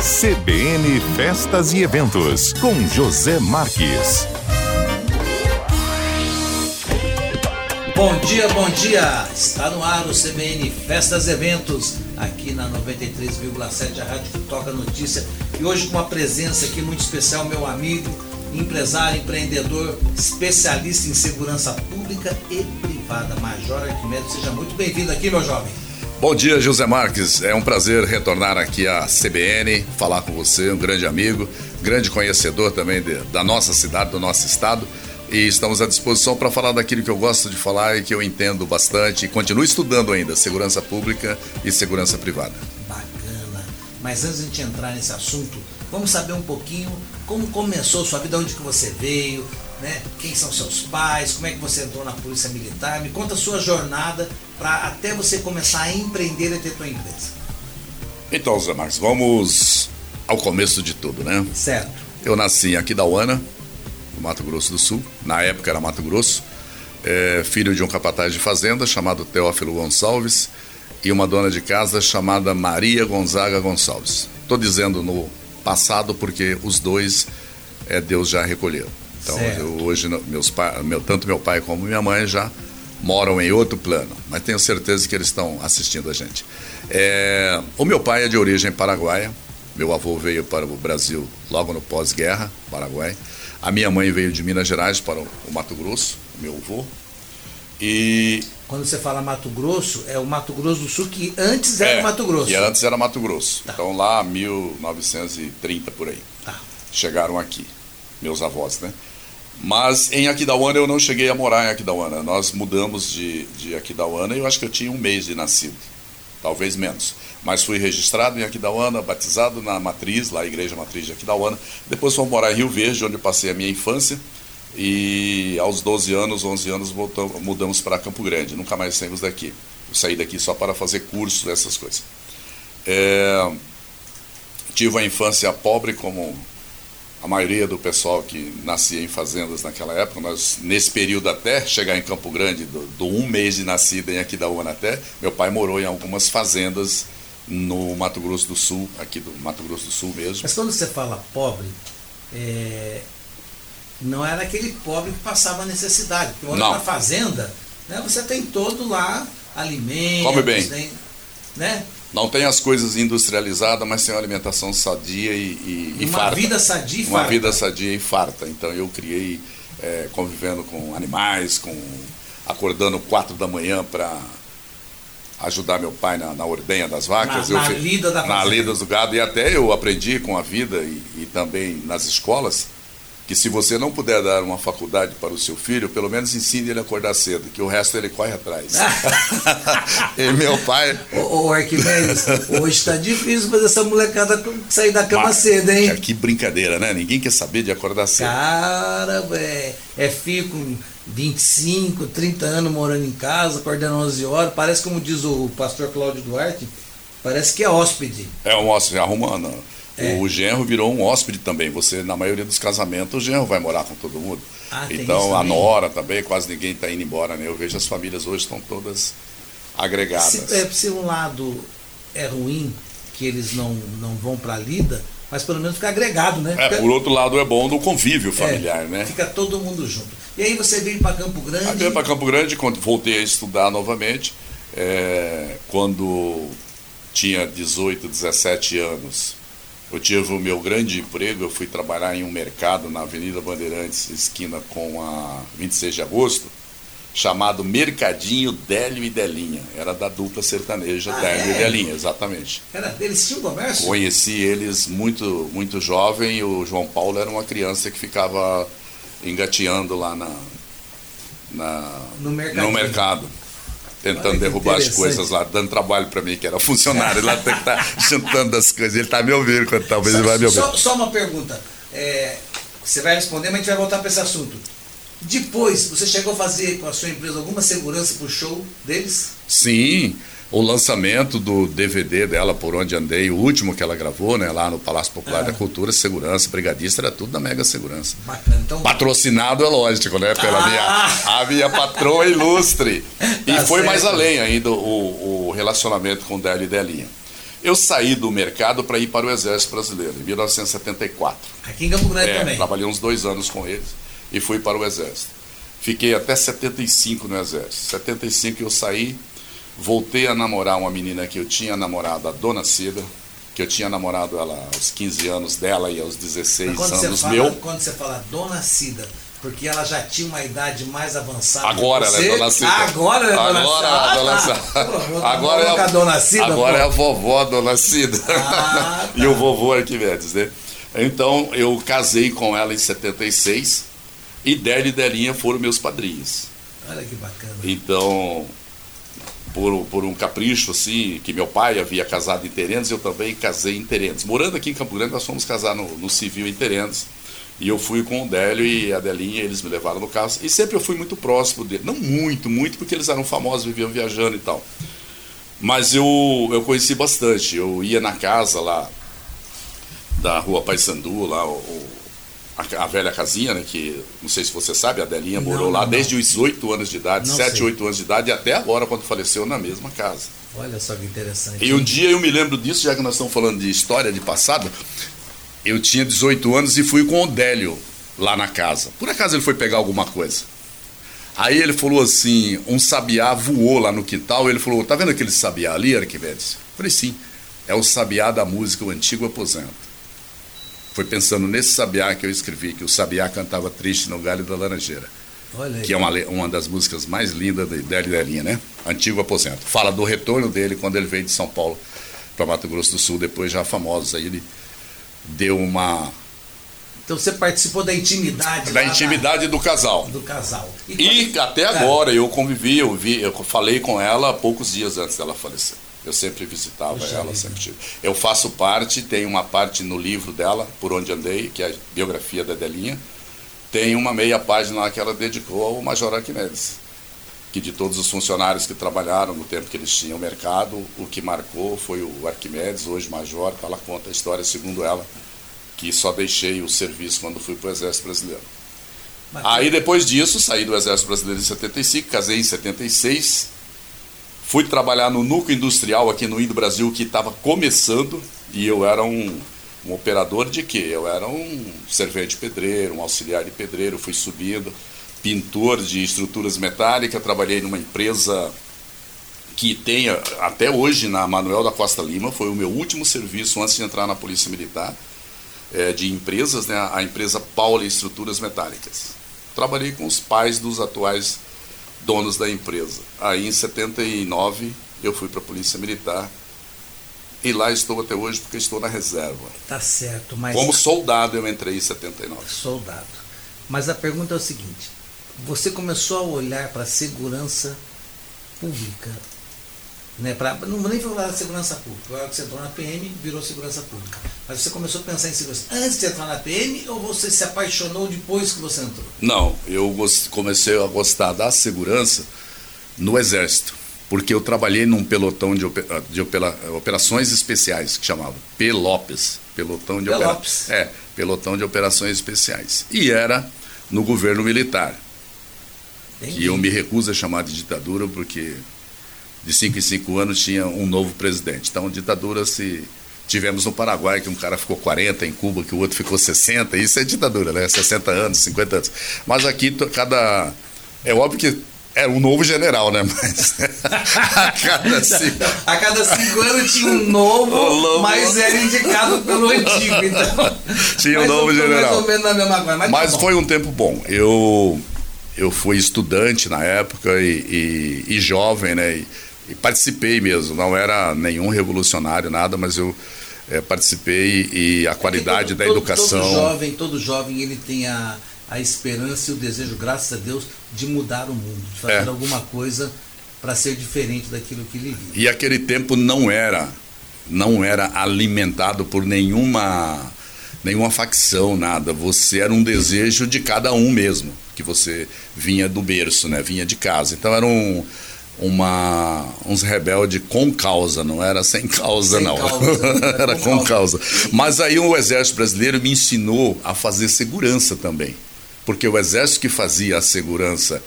CBN Festas e Eventos, com José Marques. Bom dia, bom dia! Está no ar o CBN Festas e Eventos, aqui na 93,7, a rádio que toca notícia. E hoje com uma presença aqui muito especial, meu amigo, empresário, empreendedor, especialista em segurança pública e privada, Major Arquimedes. Seja muito bem-vindo aqui, meu jovem. Bom dia, José Marques. É um prazer retornar aqui à CBN, falar com você, um grande amigo, grande conhecedor também de, da nossa cidade, do nosso estado. E estamos à disposição para falar daquilo que eu gosto de falar e que eu entendo bastante e continuo estudando ainda, segurança pública e segurança privada. Bacana. Mas antes de a gente entrar nesse assunto, vamos saber um pouquinho como começou sua vida, onde que você veio, né? Quem são seus pais, como é que você entrou na polícia militar? Me conta a sua jornada para até você começar a empreender e ter tua empresa. Então, Zé Marcos, vamos ao começo de tudo, né? Certo. Eu nasci em Aquidauana, no Mato Grosso do Sul, na época era Mato Grosso, é, filho de um capataz de fazenda chamado Teófilo Gonçalves e uma dona de casa chamada Maria Gonzaga Gonçalves. Estou dizendo no passado porque os dois é, Deus já recolheu. Então eu, hoje meus meu, tanto meu pai como minha mãe já moram em outro plano, mas tenho certeza que eles estão assistindo a gente. É, o meu pai é de origem paraguaia, meu avô veio para o Brasil logo no pós-guerra, Paraguai. A minha mãe veio de Minas Gerais para o Mato Grosso, meu avô. E quando você fala Mato Grosso, é o Mato Grosso do Sul que antes era é, Mato Grosso. Que antes era Mato Grosso. Tá. Então lá 1930 por aí. Tá. Chegaram aqui, meus avós, né? Mas em Aquidauana eu não cheguei a morar em Aquidauana. Nós mudamos de, de Aquidauana e eu acho que eu tinha um mês de nascido. Talvez menos. Mas fui registrado em Aquidauana, batizado na matriz, lá a igreja matriz de Aquidauana. Depois fui morar em Rio Verde, onde eu passei a minha infância. E aos 12 anos, 11 anos, voltamos, mudamos para Campo Grande. Nunca mais saímos daqui. Eu saí daqui só para fazer cursos, essas coisas. É, tive a infância pobre como a maioria do pessoal que nascia em fazendas naquela época, nós, nesse período até chegar em Campo Grande, do, do um mês de nascida em Aquidauana até, meu pai morou em algumas fazendas no Mato Grosso do Sul, aqui do Mato Grosso do Sul mesmo. Mas quando você fala pobre, é... não era aquele pobre que passava necessidade, porque na fazenda, né, você tem todo lá alimentos, Come bem. Tem, né? Não tem as coisas industrializadas, mas tem uma alimentação sadia e, e, e uma farta. vida sadia e uma farta. Uma vida sadia e farta. Então eu criei é, convivendo com animais, com acordando quatro da manhã para ajudar meu pai na, na ordenha das vacas. Na, eu na lida da Na lida do gado. E até eu aprendi com a vida e, e também nas escolas que se você não puder dar uma faculdade para o seu filho, pelo menos ensine ele a acordar cedo, que o resto ele corre atrás. e meu pai. Ô, ô Arquimedes, hoje está difícil fazer essa molecada sair da cama Mas, cedo, hein? Que brincadeira, né? Ninguém quer saber de acordar cedo. Cara, é, é filho com 25, 30 anos morando em casa, acordando 11 horas. Parece, como diz o pastor Cláudio Duarte, parece que é hóspede. É um hóspede, arrumando é. O genro virou um hóspede também. Você, na maioria dos casamentos, o genro vai morar com todo mundo. Ah, então, a nora também, quase ninguém está indo embora, né? Eu vejo as famílias hoje estão todas agregadas. Se, é, se um lado é ruim, que eles não, não vão para a lida, mas pelo menos fica agregado, né? É, por outro lado é bom no convívio familiar, é, né? Fica todo mundo junto. E aí você veio para Campo Grande? Eu veio para Campo Grande, quando voltei a estudar novamente, é, quando tinha 18, 17 anos, eu tive o meu grande emprego, eu fui trabalhar em um mercado na Avenida Bandeirantes, esquina com a 26 de agosto, chamado Mercadinho Délio e Delinha. Era da dupla sertaneja ah, Délio é? e Delinha, exatamente. Era, eles tinham comércio? Conheci eles muito, muito jovem e o João Paulo era uma criança que ficava engateando lá na, na no, no mercado tentando derrubar as coisas lá, dando trabalho para mim, que era funcionário, lá tem que estar tá juntando as coisas. Ele está me ouvindo, quando talvez ele vai me ouvir. Só, só uma pergunta. É, você vai responder, mas a gente vai voltar para esse assunto. Depois, você chegou a fazer com a sua empresa alguma segurança para o show deles? Sim o lançamento do DVD dela, Por Onde Andei, o último que ela gravou, né, lá no Palácio Popular ah. da Cultura, Segurança, Brigadista, era tudo da Mega Segurança. Bacana, então... Patrocinado, é lógico, né, pela ah. minha, a minha patroa ilustre. e tá foi certo. mais além ainda o, o relacionamento com Délio e Delinha. Eu saí do mercado para ir para o Exército Brasileiro, em 1974. Aqui em Campo Grande é, também. Trabalhei uns dois anos com eles e fui para o Exército. Fiquei até 75 no Exército. 75 eu saí, voltei a namorar uma menina que eu tinha namorado, a Dona Cida, que eu tinha namorado ela aos 15 anos dela e aos 16 anos fala, meu. Quando você fala Dona Cida, porque ela já tinha uma idade mais avançada. Agora ela é Dona Cida. Agora ela é Dona Agora Cida. é Dona Ah, tá. Agora é a, Dona Cida. agora pô. é a vovó Dona Cida. Ah, e o vovô Arquimedes, né? Então eu casei com ela em 76 e Délia e Delinha foram meus padrinhos. Olha que bacana. Então, por, por um capricho assim, que meu pai havia casado em Terendos, eu também casei em Terendos. Morando aqui em Campo Grande, nós fomos casar no, no civil em Terendos. E eu fui com o Délio e a Delinha, eles me levaram no carro. E sempre eu fui muito próximo dele. Não muito, muito, porque eles eram famosos, viviam viajando e tal. Mas eu, eu conheci bastante. Eu ia na casa lá da rua Paysandu, lá, o- a, a velha casinha, né? Que não sei se você sabe, a Delinha Não, morou lá não, não. desde os 8 anos de idade, Não 7, sei. 8 anos de idade, e até agora, quando faleceu, na mesma casa. Olha só que interessante. E um dia eu me lembro disso, já que nós estamos falando de história de passado. Eu tinha 18 anos e fui com o Délio lá na casa. Por acaso ele foi pegar alguma coisa. Aí ele falou assim: um sabiá voou lá no quintal. Ele falou: tá vendo aquele sabiá ali, Arquimedes? Eu falei: sim, é o sabiá da música O Antigo Aposento. Foi pensando nesse sabiá que eu escrevi, que o sabiá cantava triste no galho da laranjeira Olha aí. que é uma, uma das músicas mais lindas de Délio e Delinha, né? Antigo Aposento. Fala do retorno dele quando ele veio de São Paulo para Mato Grosso do Sul, depois já famosos. Aí ele deu uma. Então você participou da intimidade. da intimidade do casal. do casal. E até É. agora eu convivi, eu vi, eu falei com ela poucos dias antes dela falecer. Eu sempre visitava Puxa ela, vida. sempre tive. Eu faço parte, tem uma parte no livro dela, Por Onde Andei, que é a biografia da Delinha. Tem uma meia página lá que ela dedicou ao Major Arquimedes. Que de todos os funcionários que trabalharam no tempo que eles tinham mercado, o que marcou foi o Arquimedes, hoje Major, que ela conta a história segundo ela, que só deixei o serviço quando fui para o Exército Brasileiro. Bacana. Aí depois disso, saí do Exército Brasileiro em 75, casei em 76, fui trabalhar no núcleo industrial aqui no Indo Brasil que estava começando e eu era um, um operador de quê? Eu era um servente pedreiro, um auxiliar de pedreiro, fui subindo, pintor de estruturas metálicas, trabalhei numa empresa que tem até hoje na Manuel da Costa Lima, foi o meu último serviço antes de entrar na Polícia Militar eh, de empresas, né, a empresa Paula Estruturas Metálicas. Trabalhei com os pais dos atuais donos da empresa. Aí em 79 eu fui para a Polícia Militar e lá estou até hoje porque estou na reserva. Tá certo, mas. Como soldado eu entrei em 79. soldado. Mas a pergunta é o seguinte: você começou a olhar para a segurança pública, né? Pra, não vou nem falar da segurança pública. Agora que você entrou na PM, virou segurança pública. Mas você começou a pensar em segurança antes de entrar na PM ou você se apaixonou depois que você entrou? Não, eu comecei a gostar da segurança no Exército, porque eu trabalhei num pelotão de, ope- de opera- operações especiais, que chamava Pelopes. Pelotão de, opera- Pelopes. é, pelotão de operações especiais. E era no governo militar, que eu me recuso a chamar de ditadura, porque de cinco em cinco anos tinha um novo presidente. Então, ditadura se. Tivemos no Paraguai que um cara ficou 40, em Cuba que o outro ficou 60, isso é ditadura, né? 60 anos, 50 anos. Mas aqui cada. É óbvio que é um novo general, né? Mas a cada cinco. A cada cinco anos tinha um novo, mas era indicado pelo antigo. Então, Tinha um novo general. Mais ou menos na mesma coisa. Mas, Mas tá foi um tempo bom. Eu, eu fui estudante na época e, e- e jovem, né? E, e participei mesmo. Não era nenhum revolucionário, nada, mas eu eh, participei e a qualidade Todo- da educação. Todo jovem, todo jovem, ele tem a, a esperança e o desejo, graças a Deus, de mudar o mundo, de fazer É. alguma coisa para ser diferente daquilo que ele vive. E aquele tempo não era não era alimentado por nenhuma nenhuma facção, nada. Você era um desejo de cada um mesmo, que você vinha do berço, né? Vinha de casa. Então era um uma uns rebeldes com causa, não era sem causa Sem não. causa, era com com causa. Mas aí o exército brasileiro me ensinou a fazer segurança também. Porque o exército que fazia a segurança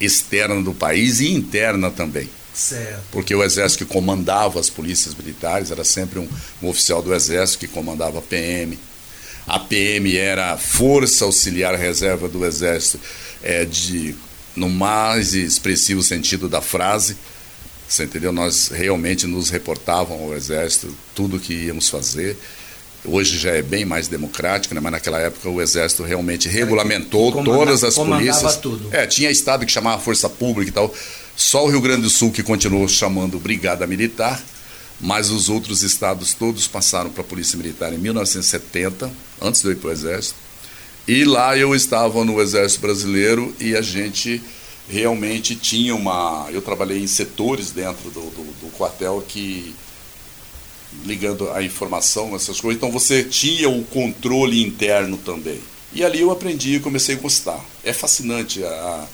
externa do país e interna também. Certo. Porque o exército que comandava as polícias militares era sempre um, um oficial do exército que comandava a PM. A PM era a Força Auxiliar Reserva do Exército, é, de, no mais expressivo sentido da frase. Você entendeu? Nós realmente nos reportavam ao Exército tudo o que íamos fazer. Hoje já é bem mais democrático, né? mas naquela época o Exército realmente regulamentou todas as polícias. Tudo. É, tinha estado que chamava Força Pública e tal. Só o Rio Grande do Sul que continuou chamando Brigada Militar, mas os outros estados todos passaram para a Polícia Militar em 1970, antes de eu ir para o Exército. E lá eu estava no Exército Brasileiro e a gente realmente tinha uma. Eu trabalhei em setores dentro do, do, do quartel que ligando a informação, essas coisas. Então você tinha o controle interno também. E ali eu aprendi e comecei a gostar. É fascinante a,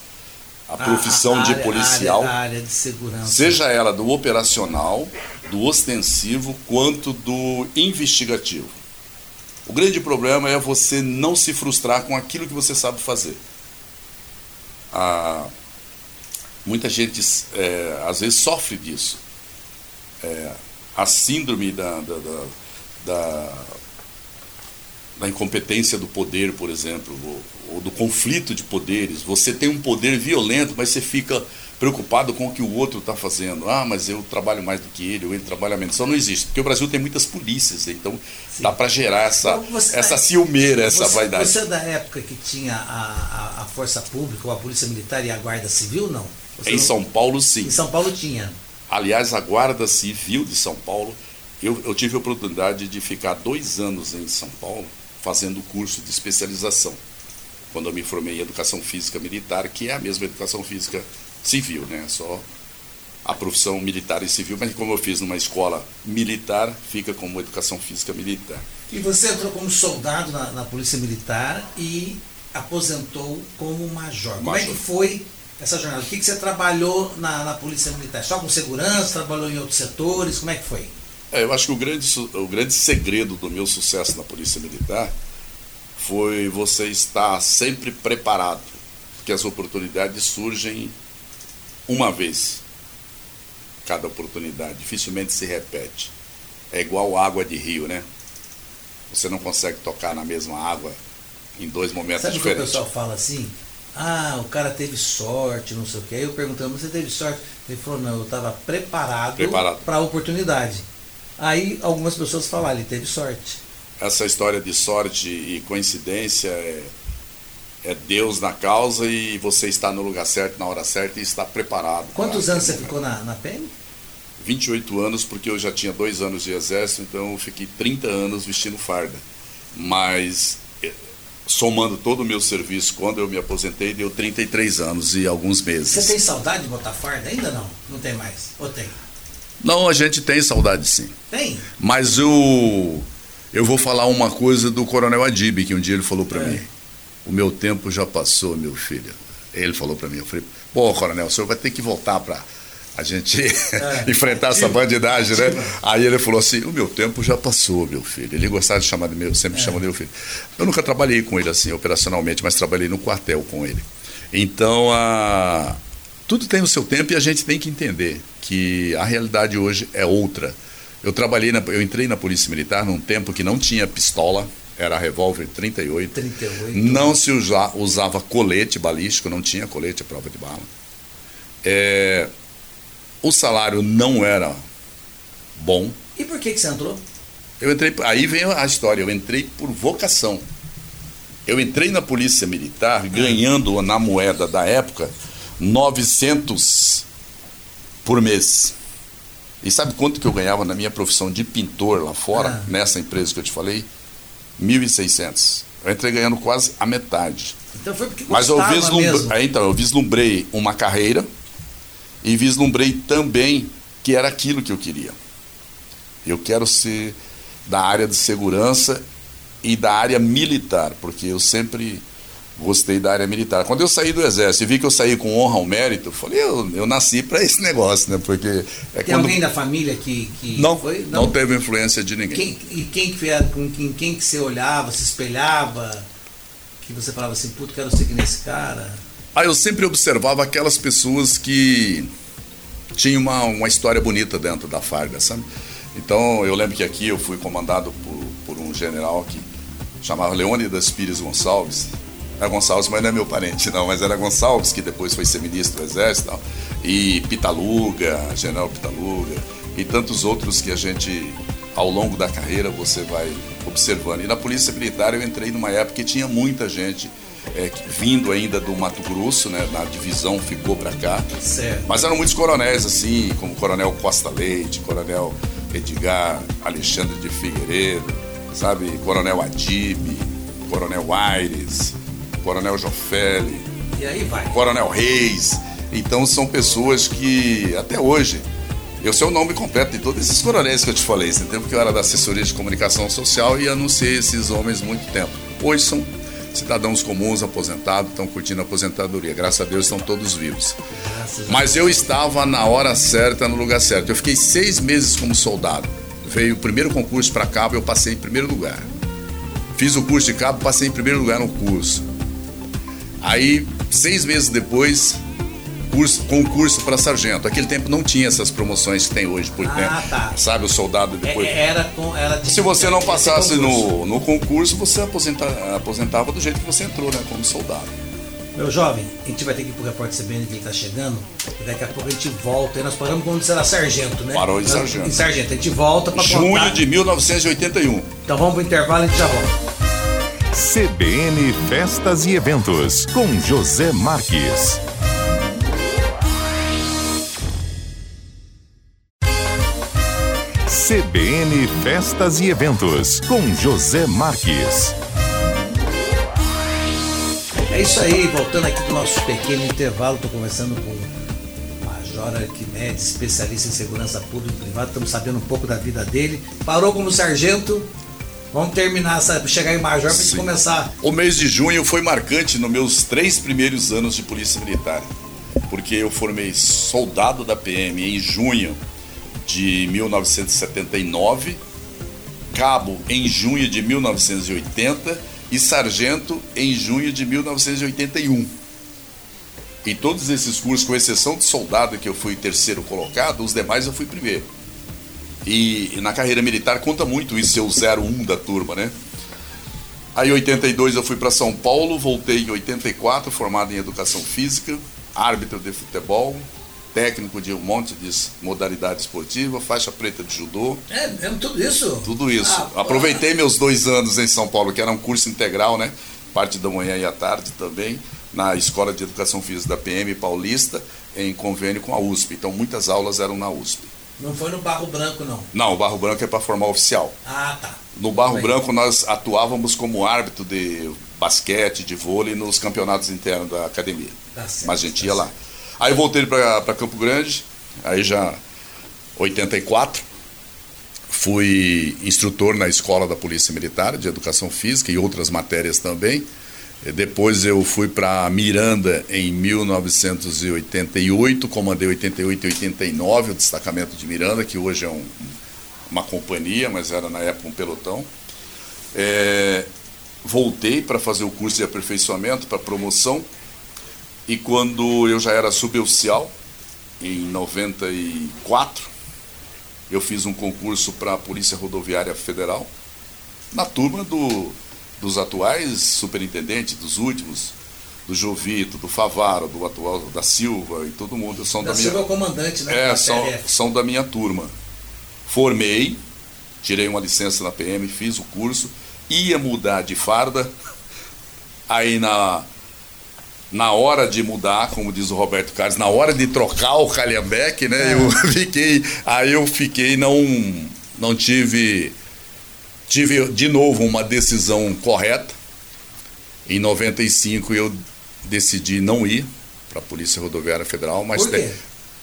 a profissão a, a de área, policial. Área de segurança. Seja ela do operacional, do ostensivo, quanto do investigativo. O grande problema é você não se frustrar com aquilo que você sabe fazer. Ah, muita gente é, às vezes sofre disso. É, a síndrome da, da, da, da, da incompetência do poder, por exemplo, ou, ou, do conflito de poderes. Você tem um poder violento, mas você fica preocupado com o que o outro está fazendo. Ah, mas eu trabalho mais do que ele, ou ele trabalha menos. Isso não existe, porque o Brasil tem muitas polícias, então Sim. dá para gerar essa, você, essa ciumeira, essa você, vaidade. Você é da época que tinha a, a, a, Força Pública, ou a Polícia Militar e a Guarda Civil, não? Você em não... São Paulo, sim. Em São Paulo tinha. Aliás, a Guarda Civil de São Paulo, eu, eu tive a oportunidade de ficar dois anos em São Paulo fazendo curso de especialização. Quando eu me formei em Educação Física Militar, que é a mesma Educação Física Civil, né? Só a profissão militar e civil, mas como eu fiz numa escola militar, fica como Educação Física Militar. E você entrou como soldado na, na Polícia Militar e aposentou como major. major. Como é que foi essa jornada? O que, que você trabalhou na, na Polícia Militar? Só com segurança? Trabalhou em outros setores? Como é que foi? É, eu acho que o grande, o grande segredo do meu sucesso na Polícia Militar foi você estar sempre preparado, porque as oportunidades surgem uma vez. Cada oportunidade, dificilmente se repete. É igual água de rio, né? Você não consegue tocar na mesma água em dois momentos Sabe diferentes. Sabe o pessoal fala assim? Ah, o cara teve sorte, não sei o que. Aí eu perguntando, você teve sorte? Ele falou, não, eu estava preparado, preparado. para a oportunidade. Aí algumas pessoas falaram, ele teve sorte. Essa história de sorte e coincidência é, é Deus na causa e você está no lugar certo, na hora certa e está preparado. Quantos anos você ficou na, na PM? 28 anos, porque eu já tinha dois anos de exército, então eu fiquei 30 anos vestindo farda. Mas somando todo o meu serviço, quando eu me aposentei, deu 33 anos e alguns meses. Você tem saudade de botar farda? Ainda não? Não tem mais? Ou tem? Não, a gente tem saudade sim. Tem? Mas o. Eu vou falar uma coisa do Coronel Adib, que um dia ele falou para é. mim. O meu tempo já passou, meu filho. Ele falou para mim, eu falei, pô, Coronel, o senhor vai ter que voltar para a gente é, enfrentar essa bandidagem, né? Aí ele falou assim: o meu tempo já passou, meu filho. Ele gostava de chamar de meu, sempre é. chama de meu filho. Eu nunca trabalhei com ele assim, operacionalmente, mas trabalhei no quartel com ele. Então, a... tudo tem o seu tempo e a gente tem que entender que a realidade hoje é outra. Eu trabalhei, na... eu entrei na Polícia Militar num tempo que não tinha pistola, era revólver 38. 38. Não se usa... usava colete balístico, não tinha colete à prova de bala. É, o salário não era bom. E por que, que você entrou? Eu entrei, aí vem a história, eu entrei por vocação. Eu entrei na polícia militar ganhando na moeda da época 900 por mês. E sabe quanto que eu ganhava na minha profissão de pintor lá fora, ah. nessa empresa que eu te falei? 1.600. Eu entrei ganhando quase a metade. Então foi porque Mas eu vislumbrei, então, eu vislumbrei uma carreira e vislumbrei também que era aquilo que eu queria. Eu quero ser da área de segurança e da área militar, porque eu sempre gostei da área militar. Quando eu saí do exército e vi que eu saí com honra ao mérito, eu falei, eu, eu nasci para esse negócio, né? Porque é Tem quando... alguém da família que, que não, foi? Não, não teve influência de ninguém. Quem, e quem que era, com quem, quem que você olhava, se espelhava, que você falava assim, puto, quero ser que nesse cara? Ah, eu sempre observava aquelas pessoas que tinha uma, uma história bonita dentro da Farga, sabe? Então eu lembro que aqui eu fui comandado por, por um general que chamava Leônidas Pires Gonçalves. Era Gonçalves, mas não é meu parente, não, mas era Gonçalves, que depois foi ser ministro do Exército. E Pitaluga, General Pitaluga, e tantos outros que a gente, ao longo da carreira, você vai observando. E na Polícia Militar eu entrei numa época que tinha muita gente é, vindo ainda do Mato Grosso, né, na divisão ficou para cá. Certo. Mas eram muitos coronéis, assim, como Coronel Costa Leite, Coronel Edgar Alexandre de Figueiredo, sabe? Coronel Adib, Coronel Aires, Coronel Jofele. E aí vai. Coronel Reis. Então são pessoas que até hoje eu sei o nome completo de todos esses coronéis que eu te falei, esse tempo que eu era da assessoria de comunicação social e anunciei esses homens muito tempo. Hoje são cidadãos comuns, aposentados, estão curtindo a aposentadoria. Graças a Deus estão todos vivos. Mas eu estava na hora certa, no lugar certo. Eu fiquei seis meses como soldado. Veio o primeiro concurso para cabo, eu passei em primeiro lugar. Fiz o curso de cabo, passei em primeiro lugar no curso. Aí, seis meses depois, curso, concurso para sargento. Aquele tempo não tinha essas promoções que tem hoje, por ah, tempo. Tá. Sabe, o soldado depois. É, era, com, era de, Se você não passasse no, no concurso, você aposenta, aposentava do jeito que você entrou, né? Como soldado. Meu jovem, a gente vai ter que ir pro repórter CBN que ele tá chegando. E daqui a pouco a gente volta. E nós paramos quando você era sargento, né? Parou de sargento. Em sargento. A gente volta para Junho contar. de 1981. Então vamos pro intervalo e a gente já volta. CBN Festas e Eventos, com José Marques. CBN Festas e Eventos, com José Marques. É isso aí, voltando aqui do nosso pequeno intervalo, estou conversando com o Major Arquimedes, especialista em segurança pública e privada, estamos sabendo um pouco da vida dele. Parou como sargento, Vamos terminar, chegar em Major para gente começar. O mês de junho foi marcante nos meus três primeiros anos de Polícia Militar, porque eu formei soldado da PM em junho de 1979, cabo em junho de 1980 e sargento em junho de 1981. Em todos esses cursos, com exceção de soldado, que eu fui terceiro colocado, os demais eu fui primeiro. E, e na carreira militar conta muito isso, ser o 01 da turma, né? Aí em 82 eu fui para São Paulo, voltei em 84, formado em educação física, árbitro de futebol, técnico de um monte de modalidade esportiva, faixa preta de judô. É, é tudo isso? Tudo isso. Ah, Aproveitei meus dois anos em São Paulo, que era um curso integral, né? Parte da manhã e à tarde também, na Escola de Educação Física da PM Paulista, em convênio com a USP. Então muitas aulas eram na USP. Não foi no Barro Branco, não? Não, o Barro Branco é para formar oficial. Ah, tá. No Barro Bem. Branco nós atuávamos como árbitro de basquete, de vôlei nos campeonatos internos da academia. Tá certo, Mas a gente tá ia lá. Aí voltei para Campo Grande, aí já 84. Fui instrutor na escola da Polícia Militar de Educação Física e outras matérias também. Depois eu fui para Miranda em 1988, comandei 88 e 89 o destacamento de Miranda, que hoje é um, uma companhia, mas era na época um pelotão. É, voltei para fazer o curso de aperfeiçoamento para promoção e quando eu já era suboficial, em 94, eu fiz um concurso para a Polícia Rodoviária Federal, na turma do, dos atuais superintendentes, dos últimos, do Jovito, do Favaro, do atual da Silva e todo mundo. São da, da Silva minha... é o comandante, né? É, são, são da minha turma. Formei, tirei uma licença na PM, fiz o curso, ia mudar de farda, aí na na hora de mudar, como diz o Roberto Carlos, na hora de trocar o Calhambeck, né? É. Eu fiquei, aí eu fiquei não não tive tive de novo uma decisão correta. Em 95 eu decidi não ir para a Polícia Rodoviária Federal, mas Por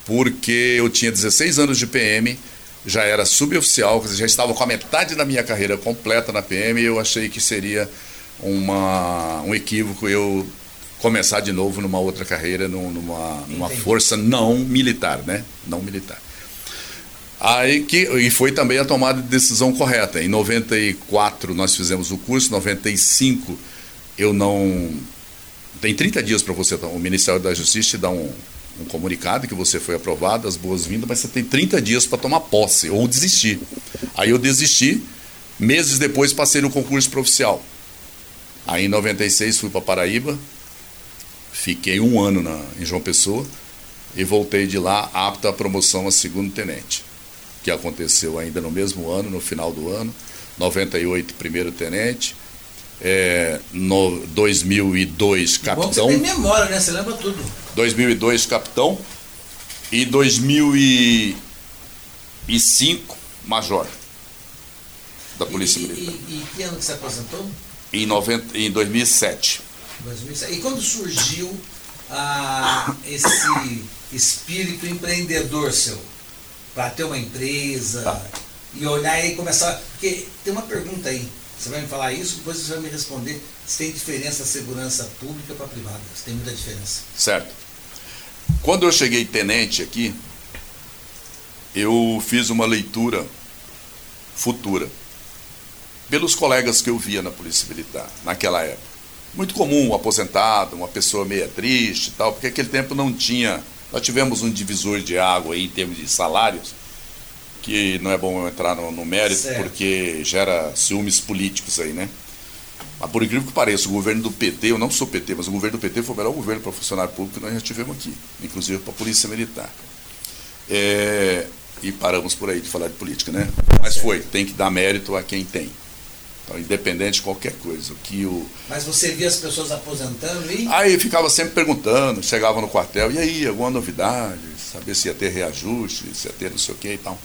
porque eu tinha 16 anos de PM, já era suboficial, já estava com a metade da minha carreira completa na PM e eu achei que seria uma, um equívoco eu começar de novo numa outra carreira, numa, numa força não militar, né? Não militar. Aí que, e foi também a tomada de decisão correta. Em 94 nós fizemos o curso, 95 eu não. Tem 30 dias para você, o Ministério da Justiça te dá um, um comunicado que você foi aprovado, as boas-vindas, mas você tem 30 dias para tomar posse ou desistir. Aí eu desisti, meses depois passei no concurso para oficial. Aí em 96 fui para Paraíba, fiquei um ano na, em João Pessoa e voltei de lá apto à promoção a segundo tenente, que aconteceu ainda no mesmo ano, no final do ano. 98 primeiro tenente, é, no 2002 capitão. Bom, você tem memória, né? Você lembra tudo. 2002 capitão e 2005 major da Polícia e, Militar. E, e, que ano que você aposentou? Em, 90, em 2007. 2007. E quando surgiu ah, esse espírito empreendedor seu? Para ter uma empresa tá. e olhar e começar. Porque tem uma pergunta aí. Você vai me falar isso, depois você vai me responder se tem diferença a segurança pública para privada. Se tem muita diferença. Certo. Quando eu cheguei tenente aqui, eu fiz uma leitura futura pelos colegas que eu via na Polícia Militar naquela época. Muito comum, um aposentado, uma pessoa meia triste e tal, porque aquele tempo não tinha. Nós tivemos um divisor de água aí em termos de salários, que não é bom entrar no, no mérito, certo. porque gera ciúmes políticos aí, né? Mas por incrível que pareça, o governo do PT, eu não sou PT, mas o governo do PT foi o melhor governo para funcionário público que nós já tivemos aqui, inclusive para a Polícia Militar. É, e paramos por aí de falar de política, né? Mas foi, tem que dar mérito a quem tem. Então, independente de qualquer coisa. Que o... Mas você via as pessoas aposentando e. Aí ficava sempre perguntando, chegava no quartel, e aí, alguma novidade? Saber se ia ter reajuste, se ia ter não sei o que e tal.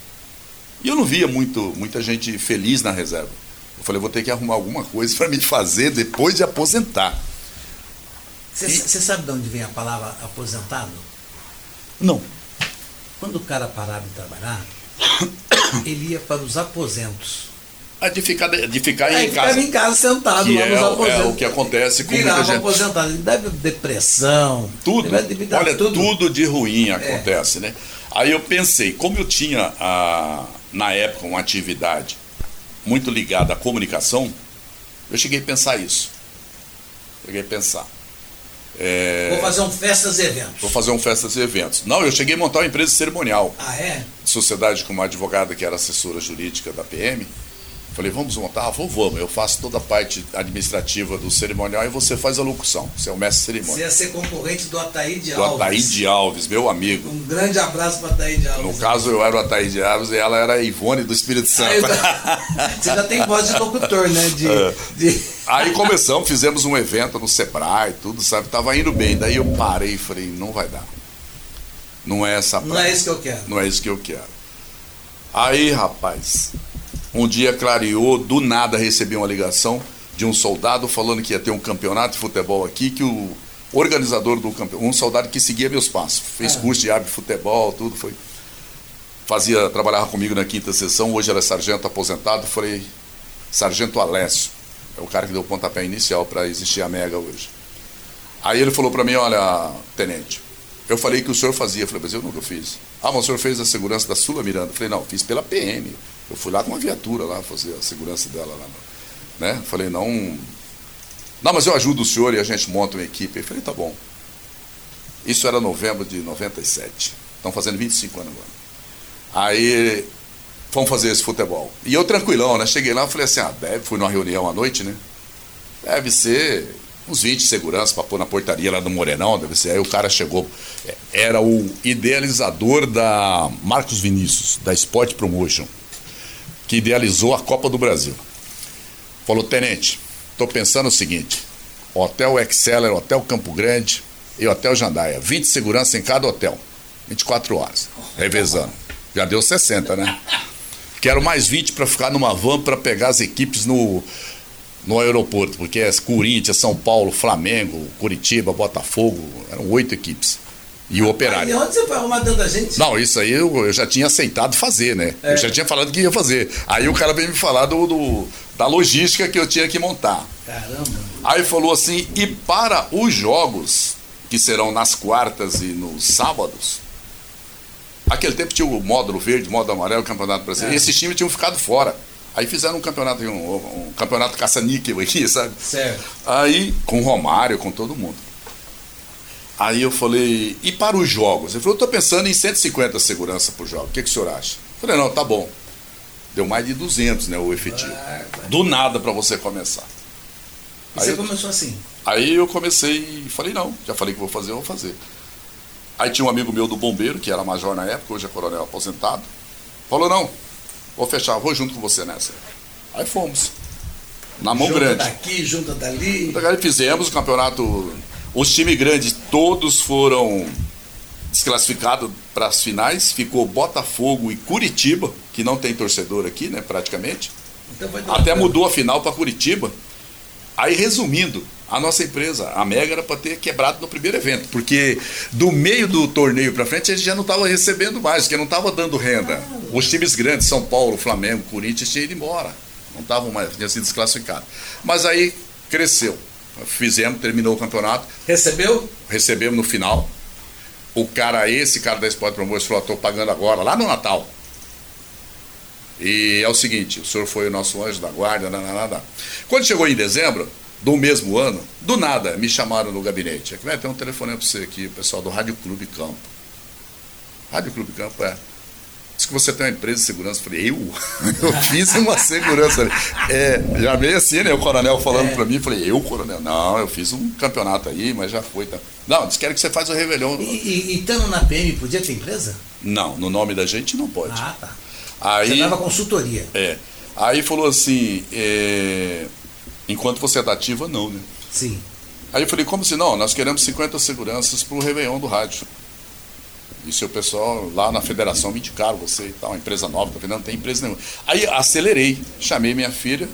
E eu não via muito, muita gente feliz na reserva. Eu falei, vou ter que arrumar alguma coisa para me fazer depois de aposentar. Você e... sabe de onde vem a palavra aposentado? Não. Quando o cara parava de trabalhar, ele ia para os aposentos. Ah, de ficar, de ficar em casa. Ficava em casa sentado que lá nos é, aposentos. É o que acontece com Virava muita gente. aposentado. Ele deve depressão. Tudo. Deve Olha, tudo. tudo de ruim é. acontece, é. né? Aí eu pensei, como eu tinha, a, na época, uma atividade muito ligada à comunicação, eu cheguei a pensar isso. Cheguei a pensar. É... Vou fazer um festas e eventos. Vou fazer um festas e eventos. Não, eu cheguei a montar uma empresa cerimonial. Ah, é? Sociedade com uma advogada que era assessora jurídica da PM. Falei, vamos montar? Vamos, vamos. Eu faço toda a parte administrativa do cerimonial e você faz a locução. Você é o mestre cerimônia. Você ia ser concorrente do Ataíde Alves. Do Ataíde Alves, meu amigo. Um grande abraço para Ataíde Alves. No caso, eu era o Ataíde Alves e ela era a Ivone do Espírito Santo. Aí, você já tem voz de locutor, né? De, é. de... Aí começamos, fizemos um evento no Sebrae, tudo, sabe? Tava indo bem. Daí eu parei e falei, não vai dar. Não é essa Não é isso que eu quero. Não é isso que eu quero. Aí, rapaz, um dia clareou, do nada recebi uma ligação de um soldado falando que ia ter um campeonato de futebol aqui, que o organizador do campeonato, um soldado que seguia meus passos, fez é. curso de arte de futebol, tudo, foi. Fazia, trabalhava comigo na quinta sessão, hoje era sargento aposentado, falei, sargento Alessio, é o cara que deu o pontapé inicial para existir a Mega hoje. Aí ele falou para mim, olha, tenente, eu falei que o senhor fazia, eu falei, mas eu nunca fiz. Ah, mas o senhor fez a segurança da Sula Miranda. Eu falei, não, fiz pela PM. Eu fui lá com uma viatura lá fazer a segurança dela lá. Né? Falei, não. Não, mas eu ajudo o senhor e a gente monta uma equipe. Eu falei, tá bom. Isso era novembro de 97. Estão fazendo 25 anos agora. Aí vamos fazer esse futebol. E eu tranquilão, né? Cheguei lá e falei assim, ah, deve, fui numa reunião à noite, né? Deve ser uns 20 seguranças para pôr na portaria lá do Morenão, deve ser. Aí o cara chegou, é, era o idealizador da Marcos Vinícius, da Sport Promotion que idealizou a Copa do Brasil. Falou, tenente, estou pensando o seguinte: Hotel Exceller, Hotel Campo Grande e Hotel Jandaia. 20 segurança em cada hotel. 24 horas, revezando. Já deu 60, né? Quero mais 20 para ficar numa van para pegar as equipes no, no aeroporto, porque é Corinthians, São Paulo, Flamengo, Curitiba, Botafogo, eram oito equipes. E o operário. E onde você foi arrumar tanta gente? Não, isso aí eu, eu já tinha aceitado fazer, né? É. Eu já tinha falado que ia fazer. Aí o cara veio me falar do, do, da logística que eu tinha que montar. Caramba. Aí falou assim: e para os jogos, que serão nas quartas e nos sábados, aquele tempo tinha o módulo verde, módulo amarelo, campeonato brasileiro, é. e esses times tinham ficado fora. Aí fizeram um campeonato, um, um campeonato caça-níquel aqui, sabe? Certo. Aí, com o Romário, com todo mundo. Aí eu falei, e para os jogos? Ele falou, eu estou pensando em 150 segurança por jogo. O que, que o senhor acha? Eu falei, não, tá bom. Deu mais de 200, né, o efetivo. Do nada para você começar. E aí você começou assim? Aí eu comecei e falei, não, já falei que vou fazer, eu vou fazer. Aí tinha um amigo meu do bombeiro, que era major na época, hoje é coronel aposentado. Falou, não, vou fechar, vou junto com você nessa. Aí fomos. Na mão junta grande. daqui, junta dali. Aí fizemos o campeonato. Os times grandes todos foram desclassificados para as finais. Ficou Botafogo e Curitiba, que não tem torcedor aqui, né, praticamente. Então Até mudou a final para Curitiba. Aí, resumindo, a nossa empresa, a Mega, era para ter quebrado no primeiro evento, porque do meio do torneio para frente a gente já não estava recebendo mais, porque não estava dando renda. Os times grandes, São Paulo, Flamengo, Corinthians, tinham ido embora. Não estavam mais, tinham sido desclassificados. Mas aí cresceu. Fizemos, terminou o campeonato. Recebeu? Recebemos no final. O cara, esse cara da Sport Promotion falou: estou pagando agora, lá no Natal. E é o seguinte: o senhor foi o nosso anjo da guarda, nada. Quando chegou em dezembro, do mesmo ano, do nada, me chamaram no gabinete. É, tem um telefone para você aqui, o pessoal do Rádio Clube Campo. Rádio Clube Campo é. Diz que você tem uma empresa de segurança. Eu falei, eu? Eu fiz uma segurança. É, já veio assim, né? O coronel falando é. para mim. Falei, eu, coronel? Não, eu fiz um campeonato aí, mas já foi. Tá. Não, eles querem que você faça o Réveillon. E, estando na PM, podia ter empresa? Não, no nome da gente não pode. Ah, tá. Aí, você dava consultoria. É. Aí falou assim, é, enquanto você é da ativa, não, né? Sim. Aí eu falei, como se não? Nós queremos 50 seguranças para o Réveillon do rádio. E seu pessoal lá na federação me indicaram você e tal, uma empresa nova, tá vendo? Não tem empresa nenhuma. Aí acelerei, chamei minha filha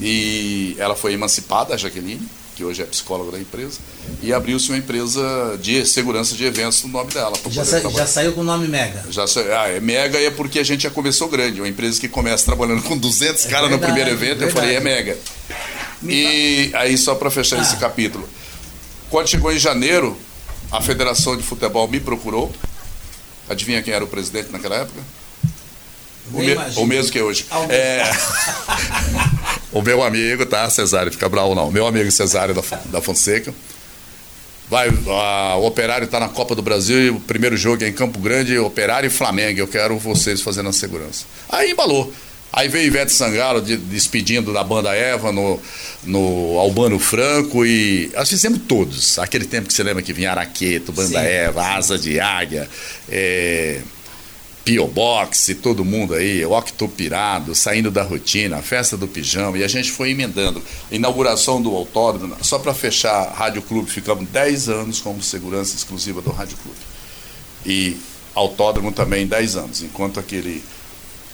e ela foi emancipada, a Jaqueline, que hoje é psicóloga da empresa, e abriu-se uma empresa de segurança de eventos no nome dela. Já, sa já, saiu com o nome Mega? Já sa ah, é Mega é porque a gente já começou grande, uma empresa que começa trabalhando com 200 é caras no primeiro evento, verdade. eu falei, é Mega. Me e aí, só para fechar ah. esse capítulo, quando chegou em janeiro, a Federação de Futebol me procurou. Adivinha quem era o presidente naquela época? O, me, o, mesmo que hoje. É, o meu amigo, tá, Cesário, fica bravo não. Meu amigo Cesário da, da Fonseca. Vai, a, o Operário está na Copa do Brasil e o primeiro jogo é em Campo Grande, Operário e Flamengo. Eu quero vocês fazendo a segurança. Aí embalou. Aí veio Ivete Sangalo de, despedindo da banda Eva no, no Albano Franco e nós fizemos todos. Aquele tempo que você lembra que vinha Araqueto, Banda Sim. Eva, Asa de Águia, é, Pio Box todo mundo aí, Octopirado, saindo da rotina, festa do pijama, e a gente foi emendando. Inauguração do autódromo, só para fechar Rádio Clube, ficamos 10 anos como segurança exclusiva do Rádio Clube. E autódromo também 10 anos, enquanto aquele,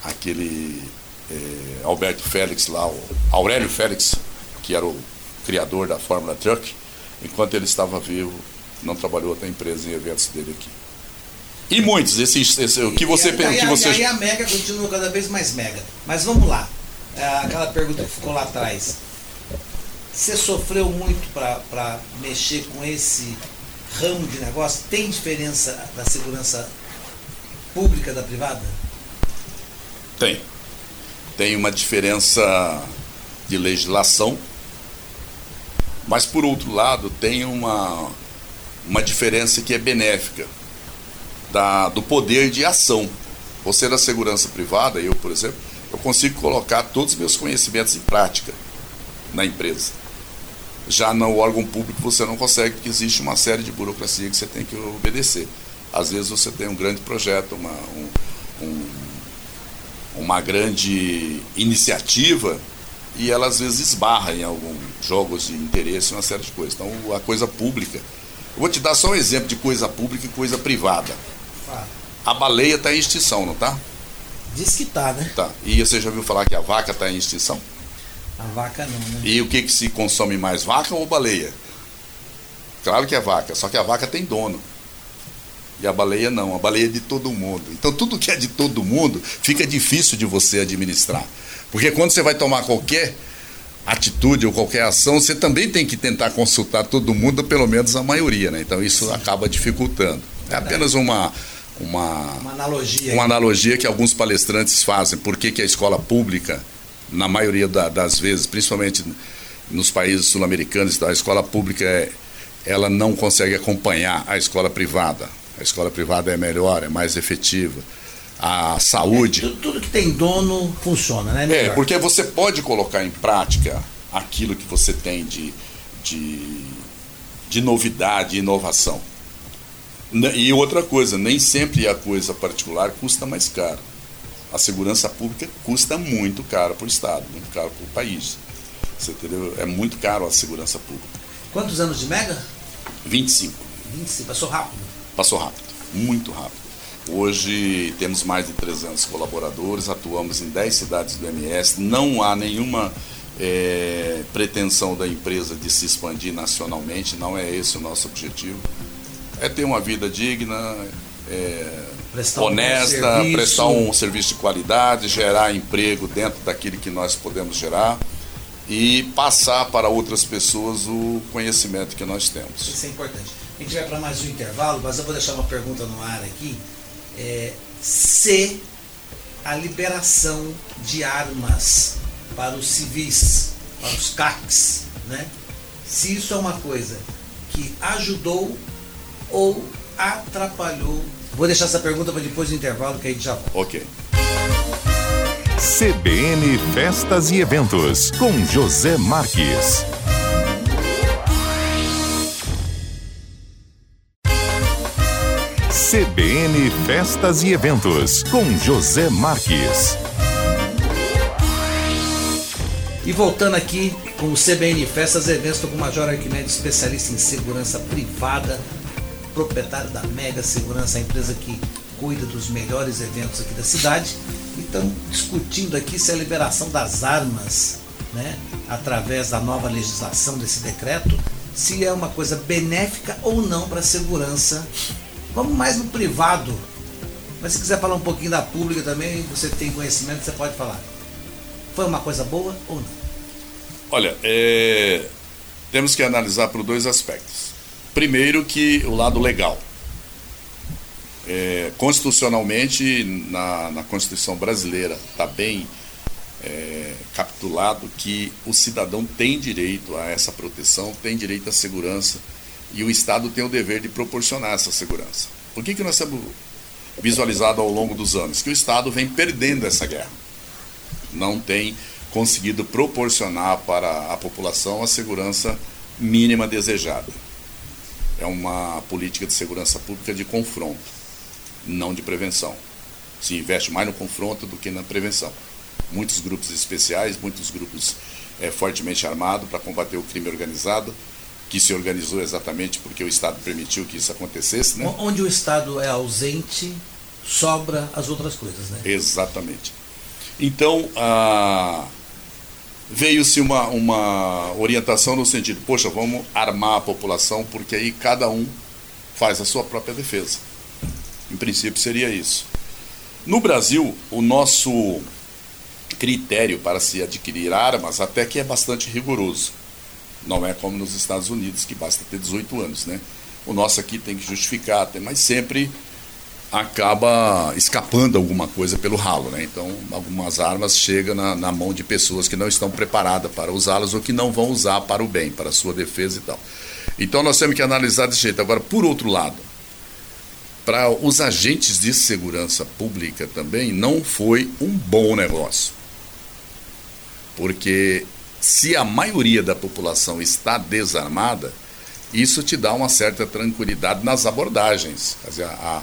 aquele é, Alberto Félix lá, o Aurélio Félix, que era o criador da Fórmula Truck, enquanto ele estava vivo, não trabalhou outra empresa em eventos dele aqui. E muitos, esse, esse, o que você... E, aí, que você... aí a Mega continua cada vez mais mega. Mas vamos lá, é, aquela pergunta que ficou lá atrás. Você sofreu muito para mexer com esse ramo de negócio? Tem diferença da segurança pública da privada? Tem. Tem uma diferença de legislação, mas por outro lado tem uma, uma diferença que é benéfica da, do poder de ação. Você da segurança privada, eu, por exemplo, eu consigo colocar todos os meus conhecimentos em prática na empresa. Já no órgão público você não consegue, porque existe uma série de burocracia que você tem que obedecer. Às vezes você tem um grande projeto, uma, um, um, uma grande iniciativa e ela às vezes esbarra em alguns jogos de interesse, uma série de coisas. Então a coisa pública. Eu vou te dar só um exemplo de coisa pública e coisa privada. A baleia está em extinção, não está? Diz que está, né? Tá. E você já ouviu falar que a vaca está em extinção? A vaca não, né? E o que, que se consome mais, vaca ou baleia? Claro que é vaca, só que a vaca tem dono. E a baleia não, a baleia é de todo mundo. Então tudo que é de todo mundo fica difícil de você administrar. Porque quando você vai tomar qualquer atitude ou qualquer ação, você também tem que tentar consultar todo mundo, pelo menos a maioria, né? Então isso acaba dificultando. É apenas uma, uma, uma, analogia. uma analogia que alguns palestrantes fazem. Por que, que a escola pública, na maioria da, das vezes, principalmente nos países sul-americanos, a escola pública é, ela não consegue acompanhar a escola privada. A escola privada é melhor, é mais efetiva. A saúde. É, tudo, que tem dono funciona, né? É, porque você pode colocar em prática aquilo que você tem de, de, de novidade, inovação. E outra coisa, nem sempre a coisa particular custa mais caro. A segurança pública custa muito caro para o Estado, muito caro para o país. Você entendeu? É muito caro a segurança pública. Quantos anos de Mega? 25. 25, passou rápido. Passou rápido, muito rápido. Hoje temos mais de 300 colaboradores, atuamos em 10 cidades do MS, não há nenhuma é, pretensão da empresa de se expandir nacionalmente, não é esse o nosso objetivo. É ter uma vida digna, é, prestar honesta, um prestar um serviço de qualidade, gerar emprego dentro daquilo que nós podemos gerar e passar para outras pessoas o conhecimento que nós temos. Isso é importante. A gente vai para mais um intervalo, mas eu vou deixar uma pergunta no ar aqui. É, se a liberação de armas para os civis, para os CACs, né? se isso é uma coisa que ajudou ou atrapalhou. Vou deixar essa pergunta para depois do intervalo, que a gente já volta. Ok. CBN Festas e Eventos, com José Marques. CBN Festas e Eventos, com José Marques. E voltando aqui com o CBN Festas e Eventos, estou com o Major Arquimedes, especialista em segurança privada, proprietário da Mega Segurança, a empresa que cuida dos melhores eventos aqui da cidade estão discutindo aqui se a liberação das armas, né, através da nova legislação desse decreto, se é uma coisa benéfica ou não para a segurança. Vamos mais no privado. Mas se quiser falar um pouquinho da pública também, você tem conhecimento, você pode falar. Foi uma coisa boa ou não? Olha, é... temos que analisar por dois aspectos. Primeiro que o lado legal é, constitucionalmente, na, na, Constituição brasileira, está bem é, capitulado que o cidadão tem direito a essa proteção, tem direito à segurança e o Estado tem o dever de proporcionar essa segurança. Por que, que nós temos visualizado ao longo dos anos? Que o Estado vem perdendo essa guerra. Não tem conseguido proporcionar para a população a segurança mínima desejada. É uma política de segurança pública de confronto não de prevenção. Se investe mais no confronto do que na prevenção. Muitos grupos especiais, muitos grupos é, fortemente armados para combater o crime organizado, que se organizou exatamente porque o Estado permitiu que isso acontecesse. Né? Onde o Estado é ausente, sobra as outras coisas, né? Exatamente. Então, veio-se uma, uma orientação no sentido, poxa, vamos armar a população, porque aí cada um faz a sua própria defesa. Em princípio, seria isso. No Brasil, o nosso critério para se adquirir armas até que é bastante rigoroso. Não é como nos Estados Unidos, que basta ter 18 anos, né? O nosso aqui tem que justificar, mas sempre acaba escapando alguma coisa pelo ralo, né? Então, algumas armas chegam na, na mão de pessoas que não estão preparadas para usá-las ou que não vão usar para o bem, para a sua defesa e tal. Então, nós temos que analisar desse jeito. Agora, por outro lado, para os agentes de segurança pública também não foi um bom negócio. Porque se a maioria da população está desarmada, isso te dá uma certa tranquilidade nas abordagens. Dizer, a,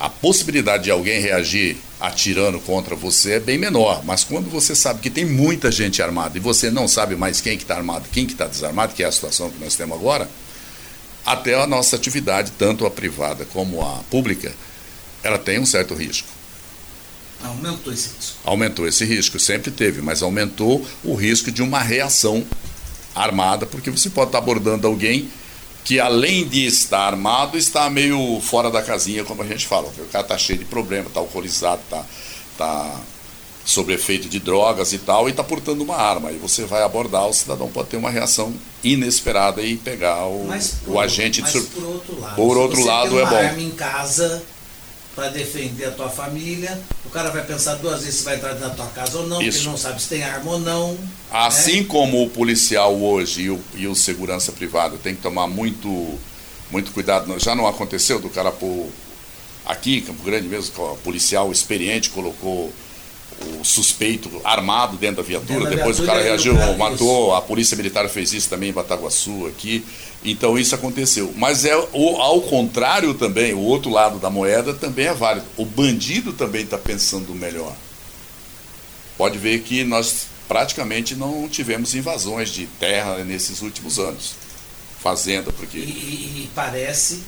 a possibilidade de alguém reagir atirando contra você é bem menor. Mas quando você sabe que tem muita gente armada e você não sabe mais quem que está armado, quem que está desarmado, que é a situação que nós temos agora, até a nossa atividade, tanto a privada como a pública, ela tem um certo risco. Aumentou esse risco. Aumentou esse risco, sempre teve, mas aumentou o risco de uma reação armada, porque você pode estar abordando alguém que além de estar armado, está meio fora da casinha, como a gente fala. O cara está cheio de problema, está alcoolizado, está tá sobre efeito de drogas e tal, e está portando uma arma. E você vai abordar, o cidadão pode ter uma reação inesperada e pegar o, o agente de surpresa. Por outro lado, por outro lado é bom. arma em casa, para defender a tua família. O cara vai pensar duas vezes se vai entrar na tua casa ou não, Isso. porque não sabe se tem arma ou não. Assim né? como o policial hoje e o, e o segurança privado tem que tomar muito, muito cuidado. Já não aconteceu do cara pôr aqui em Campo Grande mesmo, o policial experiente colocou o suspeito armado dentro da viatura, dentro depois viatura, o cara reagiu, matou, isso. a polícia militar fez isso também em Bataguaçu aqui. Então isso aconteceu. Mas é o, ao contrário também, o outro lado da moeda também é válido. O bandido também está pensando melhor. Pode ver que nós praticamente não tivemos invasões de terra nesses últimos anos. Fazenda, porque. E, e, e parece,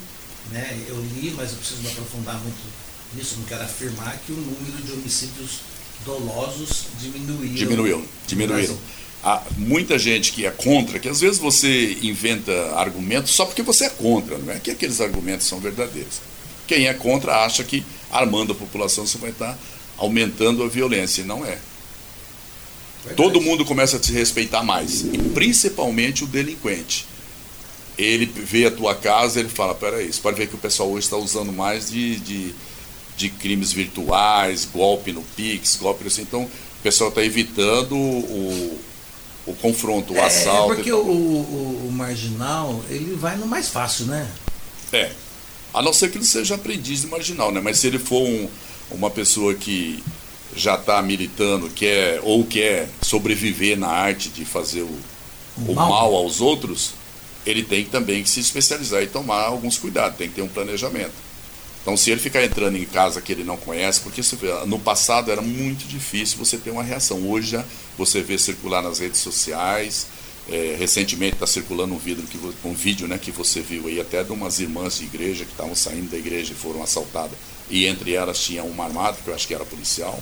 né, eu li, mas eu preciso me aprofundar muito nisso, não quero afirmar que o número de homicídios dolosos diminuíram. Diminuiu, diminuíram. Há muita gente que é contra, que às vezes você inventa argumentos só porque você é contra, não é que aqueles argumentos são verdadeiros. Quem é contra acha que armando a população você vai estar aumentando a violência, e não é. Verdade. Todo mundo começa a se respeitar mais, e principalmente o delinquente. Ele vê a tua casa, ele fala, peraí, você pode ver que o pessoal hoje está usando mais de, de de crimes virtuais, golpe no Pix, golpe assim. Então, o pessoal está evitando o, o confronto, o é, assalto. É porque o, o, o, marginal, ele vai no mais fácil, né? É. A não ser que ele seja aprendiz de marginal, né? Mas se ele for um, uma pessoa que já está militando, quer ou quer sobreviver na arte de fazer o, o mal. mal aos outros, ele tem também que se especializar e tomar alguns cuidados, tem que ter um planejamento. Então, se ele ficar entrando em casa que ele não conhece, porque no passado era muito difícil você ter uma reação. Hoje já você vê circular nas redes sociais. É, recentemente está circulando um vídeo, que, um vídeo né, que você viu aí até de umas irmãs de igreja que estavam saindo da igreja e foram assaltadas. E entre elas tinha uma armada, que eu acho que era policial.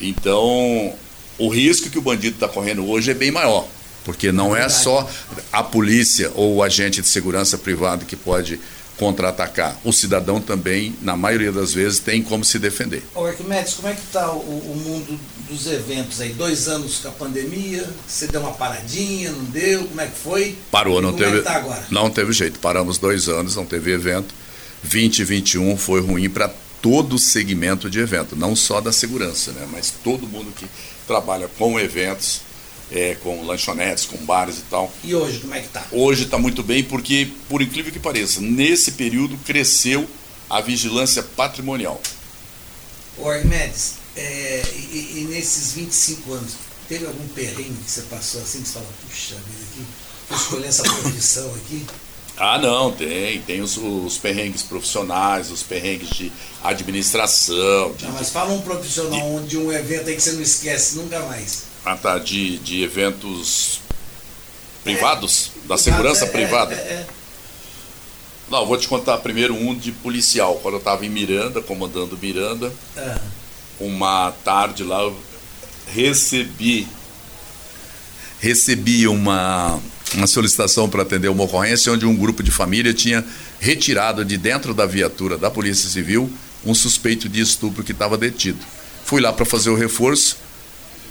Então, o risco que o bandido está correndo hoje é bem maior. Porque não é só a polícia ou o agente de segurança privado que pode contra-atacar. O cidadão também, na maioria das vezes, tem como se defender. Ô Arquimedes, como é que está o, o, mundo dos eventos aí? Dois anos com a pandemia, você deu uma paradinha, não deu? Como é que foi? Parou, não como teve. É tá agora? Não teve jeito. Paramos dois anos, não teve evento. 2021 foi ruim para todo o segmento de evento, não só da segurança, né? mas todo mundo que trabalha com eventos é, com lanchonetes, com bares e tal. E hoje, como é que tá? Hoje está muito bem, porque, por incrível que pareça, nesse período cresceu a vigilância patrimonial. O Arquimedes, é, e, e, nesses 25 anos, teve algum perrengue que você passou assim, que você fala, puxa vida, aqui, vou escolher essa profissão aqui? Ah, não, tem. Tem os, os perrengues profissionais, os perrengues de administração. De, não, mas fala um profissional de, de um evento aí que você não esquece nunca mais. Ah, tá, de, de eventos privados, é, da segurança é, privada. É, é, Não, vou te contar primeiro um de policial. Quando eu estava em Miranda, comandando Miranda, uma tarde lá eu recebi recebi uma, uma solicitação para atender uma ocorrência onde um grupo de família tinha retirado de dentro da viatura da Polícia Civil um suspeito de estupro que estava detido. Fui lá para fazer o reforço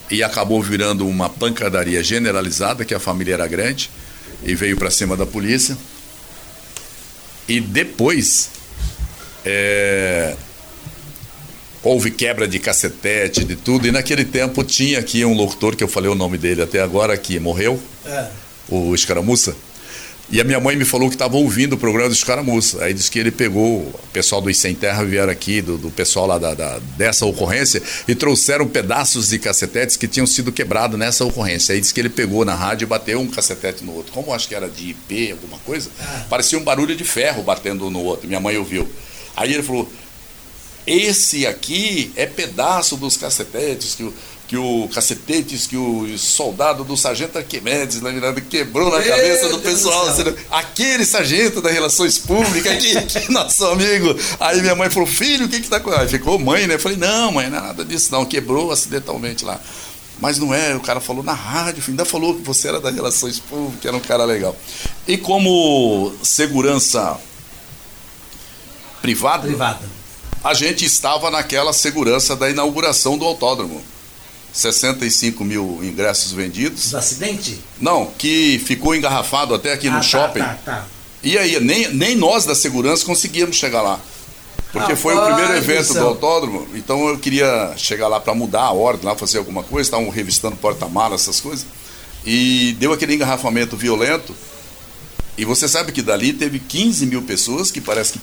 e acabou virando uma pancadaria generalizada, que a família era grande, e veio para cima da polícia. E depois é, houve quebra de cacetete, de tudo, e naquele tempo tinha aqui um locutor, que eu falei o nome dele até agora, que morreu, é. o Escaramuça. E a minha mãe me falou que estava ouvindo o programa do Escaramuça. Aí disse que ele pegou, o pessoal do Sem Terra vieram aqui, do, do pessoal lá da, da, dessa ocorrência, e trouxeram pedaços de cacetetes que tinham sido quebrados nessa ocorrência. Aí disse que ele pegou na rádio e bateu um cacetete no outro. Como acho que era de IP, alguma coisa, parecia um barulho de ferro batendo no outro. Minha mãe ouviu. Aí ele falou: esse aqui é pedaço dos cacetetes que o que o cacetetes que o soldado do sargento Arquimedes na virada quebrou na Meu cabeça do pessoal. aquele sargento das relações públicas, que, que nosso amigo. Aí minha mãe falou: Filho, o que que tá com. Aí ficou mãe, né? Eu falei: Não, mãe, não é nada disso, não. Quebrou acidentalmente lá. Mas não é, o cara falou na rádio, ainda falou que você era das relações públicas, era um cara legal. E como segurança privada, privada, a gente estava naquela segurança da inauguração do autódromo. 65 mil ingressos vendidos. Do acidente? Não, que ficou engarrafado até aqui ah, no tá, shopping. Tá, tá. E aí, nem, nem nós da segurança conseguíamos chegar lá. Porque foi o primeiro evento do autódromo, então eu queria chegar lá para mudar a ordem, lá fazer alguma coisa, estavam revistando porta-malas, essas coisas. E deu aquele engarrafamento violento. E você sabe que dali teve 15 mil pessoas, que parece que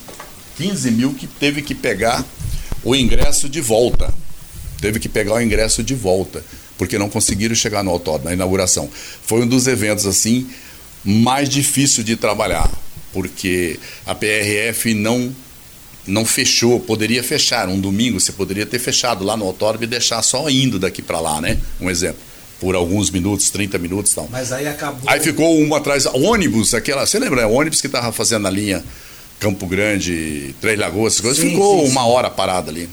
15 mil que teve que pegar o ingresso de volta. Teve que pegar o ingresso de volta, porque não conseguiram chegar no autódromo, na inauguração. Foi um dos eventos assim mais difícil de trabalhar, porque a PRF não não fechou, poderia fechar um domingo, você poderia ter fechado lá no autódromo e deixar só indo daqui para lá, né? Um exemplo por alguns minutos, 30 minutos e tal. Mas aí acabou. Aí ficou uma atrás. Ônibus, aquela. Você lembra? É o ônibus que estava fazendo a linha Campo Grande, Três Lagoas, coisas, sim, ficou sim, uma sim. hora parada ali.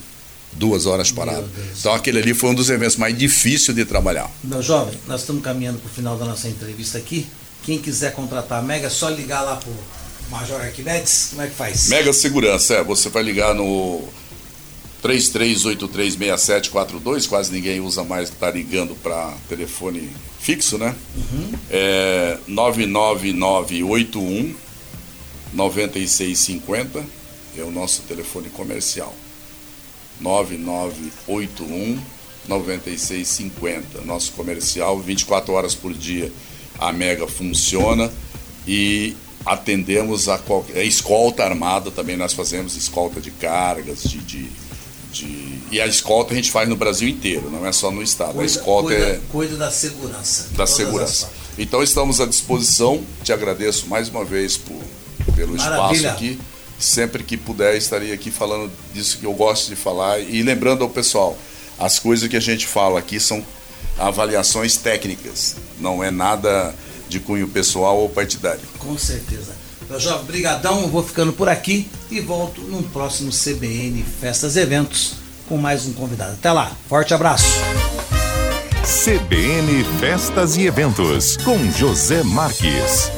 Duas horas parada. Então aquele ali foi um dos eventos mais difíceis de trabalhar. Meu jovem, nós estamos caminhando para o final da nossa entrevista aqui. Quem quiser contratar a Mega, é só ligar lá pro Major Arquimedes. Como é que faz? Mega Segurança, é. Você vai ligar no 33836742, quase ninguém usa mais, está ligando para telefone fixo, né? Uhum. É 99981 9650 é o nosso telefone comercial. 9981 9650. Nosso comercial, 24 horas por dia a Mega funciona e atendemos a qualquer. A escolta armada também nós fazemos, escolta de cargas, de, de, de, E a escolta a gente faz no Brasil inteiro, não é só no estado. Cuida, a escolta cuida, é. Cuida da segurança. Da segurança. Então estamos à disposição. Te agradeço mais uma vez por pelo Maravilha. espaço aqui. Sempre que puder, estarei aqui falando disso que eu gosto de falar. E lembrando ao pessoal, as coisas que a gente fala aqui são avaliações técnicas, não é nada de cunho pessoal ou partidário. Com certeza. Meu jovem, brigadão, vou ficando por aqui e volto num próximo CBN Festas e Eventos com mais um convidado. Até lá, forte abraço. CBN Festas e Eventos com José Marques.